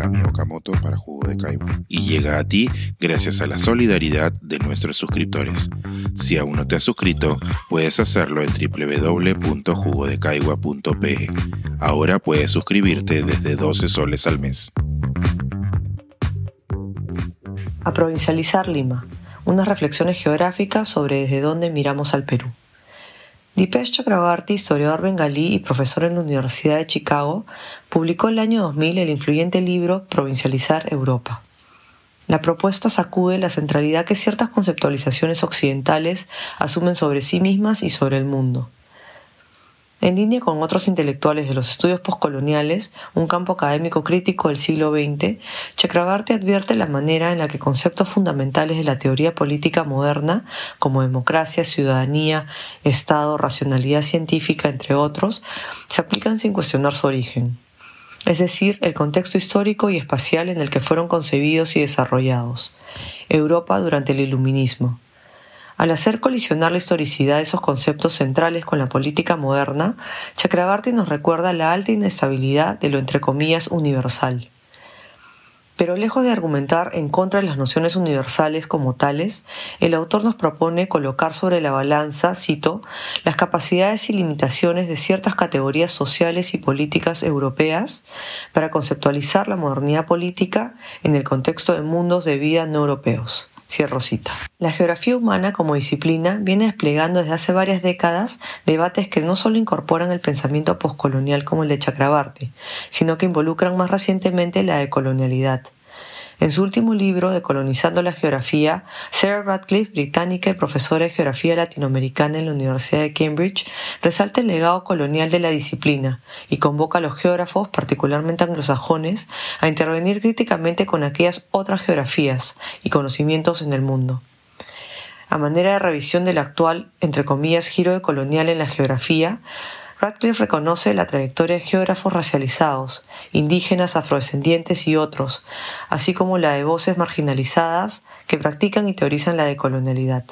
Tami Okamoto para Jugo de Caigua y llega a ti gracias a la solidaridad de nuestros suscriptores. Si aún no te has suscrito, puedes hacerlo en www.jugodecaigua.pe. Ahora puedes suscribirte desde 12 soles al mes. A Provincializar Lima, unas reflexiones geográficas sobre desde dónde miramos al Perú. Dipesh Chakrabarty, historiador bengalí y profesor en la Universidad de Chicago, publicó el año 2000 el influyente libro Provincializar Europa. La propuesta sacude la centralidad que ciertas conceptualizaciones occidentales asumen sobre sí mismas y sobre el mundo. En línea con otros intelectuales de los estudios postcoloniales, un campo académico crítico del siglo XX, Chakrabarty advierte la manera en la que conceptos fundamentales de la teoría política moderna, como democracia, ciudadanía, Estado, racionalidad científica, entre otros, se aplican sin cuestionar su origen, es decir, el contexto histórico y espacial en el que fueron concebidos y desarrollados. Europa durante el Iluminismo. Al hacer colisionar la historicidad de esos conceptos centrales con la política moderna, Chakrabarty nos recuerda la alta inestabilidad de lo entre comillas universal. Pero lejos de argumentar en contra de las nociones universales como tales, el autor nos propone colocar sobre la balanza, cito, las capacidades y limitaciones de ciertas categorías sociales y políticas europeas para conceptualizar la modernidad política en el contexto de mundos de vida no europeos. La geografía humana como disciplina viene desplegando desde hace varias décadas debates que no solo incorporan el pensamiento postcolonial como el de Chakrabarty, sino que involucran más recientemente la decolonialidad. En su último libro, Decolonizando la Geografía, Sarah Radcliffe, británica y profesora de Geografía Latinoamericana en la Universidad de Cambridge, resalta el legado colonial de la disciplina y convoca a los geógrafos, particularmente anglosajones, a intervenir críticamente con aquellas otras geografías y conocimientos en el mundo. A manera de revisión del actual, entre comillas, giro colonial en la geografía, Radcliffe reconoce la trayectoria de geógrafos racializados, indígenas, afrodescendientes y otros, así como la de voces marginalizadas que practican y teorizan la decolonialidad.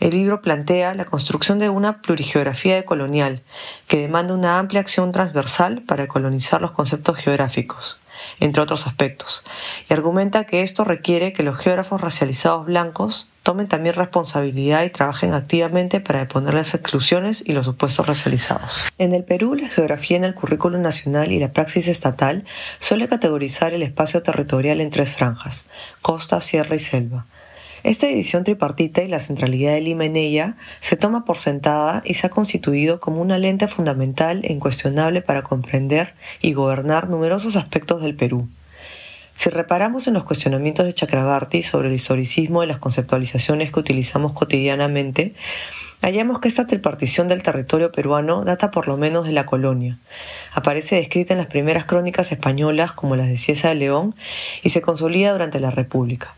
El libro plantea la construcción de una plurigeografía decolonial que demanda una amplia acción transversal para colonizar los conceptos geográficos entre otros aspectos, y argumenta que esto requiere que los geógrafos racializados blancos tomen también responsabilidad y trabajen activamente para deponer las exclusiones y los supuestos racializados. En el Perú, la geografía en el currículo nacional y la praxis estatal suele categorizar el espacio territorial en tres franjas, costa, sierra y selva, esta división tripartita y la centralidad de Lima en ella se toma por sentada y se ha constituido como una lente fundamental e incuestionable para comprender y gobernar numerosos aspectos del Perú. Si reparamos en los cuestionamientos de Chakrabarty sobre el historicismo de las conceptualizaciones que utilizamos cotidianamente, hallamos que esta tripartición del territorio peruano data por lo menos de la colonia. Aparece descrita en las primeras crónicas españolas como las de Ciesa de León y se consolida durante la República.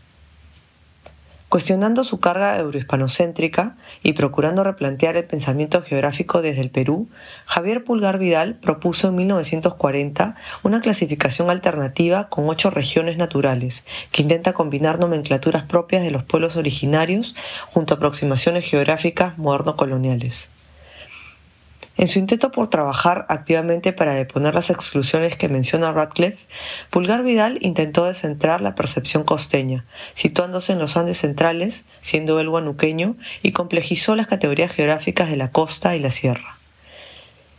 Cuestionando su carga eurohispanocéntrica y procurando replantear el pensamiento geográfico desde el Perú, Javier Pulgar Vidal propuso en 1940 una clasificación alternativa con ocho regiones naturales, que intenta combinar nomenclaturas propias de los pueblos originarios junto a aproximaciones geográficas moderno-coloniales. En su intento por trabajar activamente para deponer las exclusiones que menciona Radcliffe, Pulgar Vidal intentó descentrar la percepción costeña, situándose en los Andes centrales, siendo él guanuqueño, y complejizó las categorías geográficas de la costa y la sierra.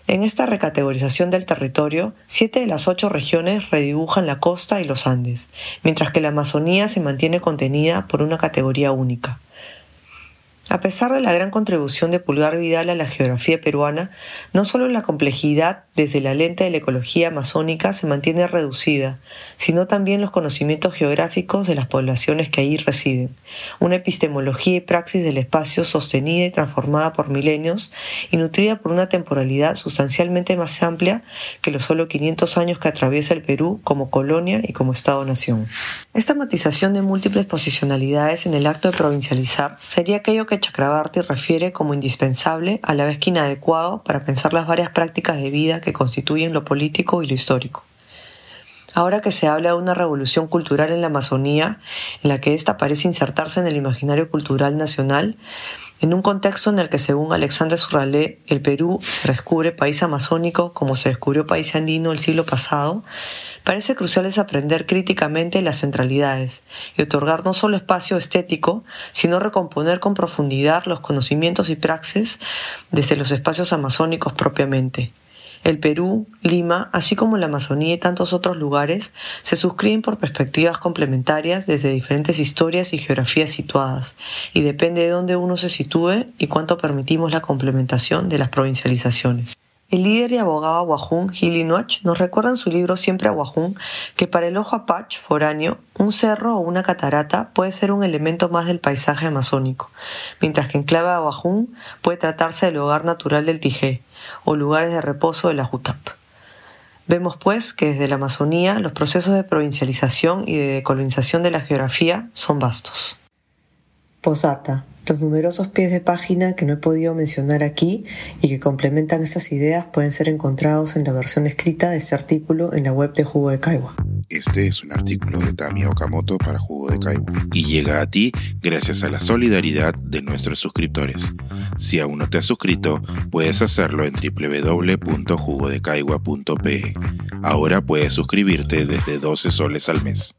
En esta recategorización del territorio, siete de las ocho regiones redibujan la costa y los Andes, mientras que la Amazonía se mantiene contenida por una categoría única. A pesar de la gran contribución de Pulgar Vidal a la geografía peruana, no solo la complejidad desde la lente de la ecología amazónica se mantiene reducida, sino también los conocimientos geográficos de las poblaciones que allí residen, una epistemología y praxis del espacio sostenida y transformada por milenios y nutrida por una temporalidad sustancialmente más amplia que los solo 500 años que atraviesa el Perú como colonia y como Estado-nación. Esta matización de múltiples posicionalidades en el acto de provincializar sería aquello que Chakrabarty refiere como indispensable, a la vez que inadecuado, para pensar las varias prácticas de vida que constituyen lo político y lo histórico. Ahora que se habla de una revolución cultural en la Amazonía, en la que ésta parece insertarse en el imaginario cultural nacional, En un contexto en el que, según Alexandre Surralé, el Perú se descubre país amazónico como se descubrió país andino el siglo pasado, parece crucial es aprender críticamente las centralidades y otorgar no solo espacio estético, sino recomponer con profundidad los conocimientos y praxis desde los espacios amazónicos propiamente. El Perú, Lima, así como la Amazonía y tantos otros lugares, se suscriben por perspectivas complementarias desde diferentes historias y geografías situadas, y depende de dónde uno se sitúe y cuánto permitimos la complementación de las provincializaciones. El líder y abogado Aguajún, Gili Noach, nos recuerda en su libro Siempre Aguajún que para el ojo apache foráneo, un cerro o una catarata puede ser un elemento más del paisaje amazónico, mientras que en clave Aguajún puede tratarse del hogar natural del Tijé o lugares de reposo de la Jutap. Vemos pues que desde la Amazonía los procesos de provincialización y de decolonización de la geografía son vastos. Posata los numerosos pies de página que no he podido mencionar aquí y que complementan estas ideas pueden ser encontrados en la versión escrita de este artículo en la web de Jugo de Caigua. Este es un artículo de Tami Okamoto para Jugo de Caigua y llega a ti gracias a la solidaridad de nuestros suscriptores. Si aún no te has suscrito, puedes hacerlo en www.jugodecaigua.pe. Ahora puedes suscribirte desde 12 soles al mes.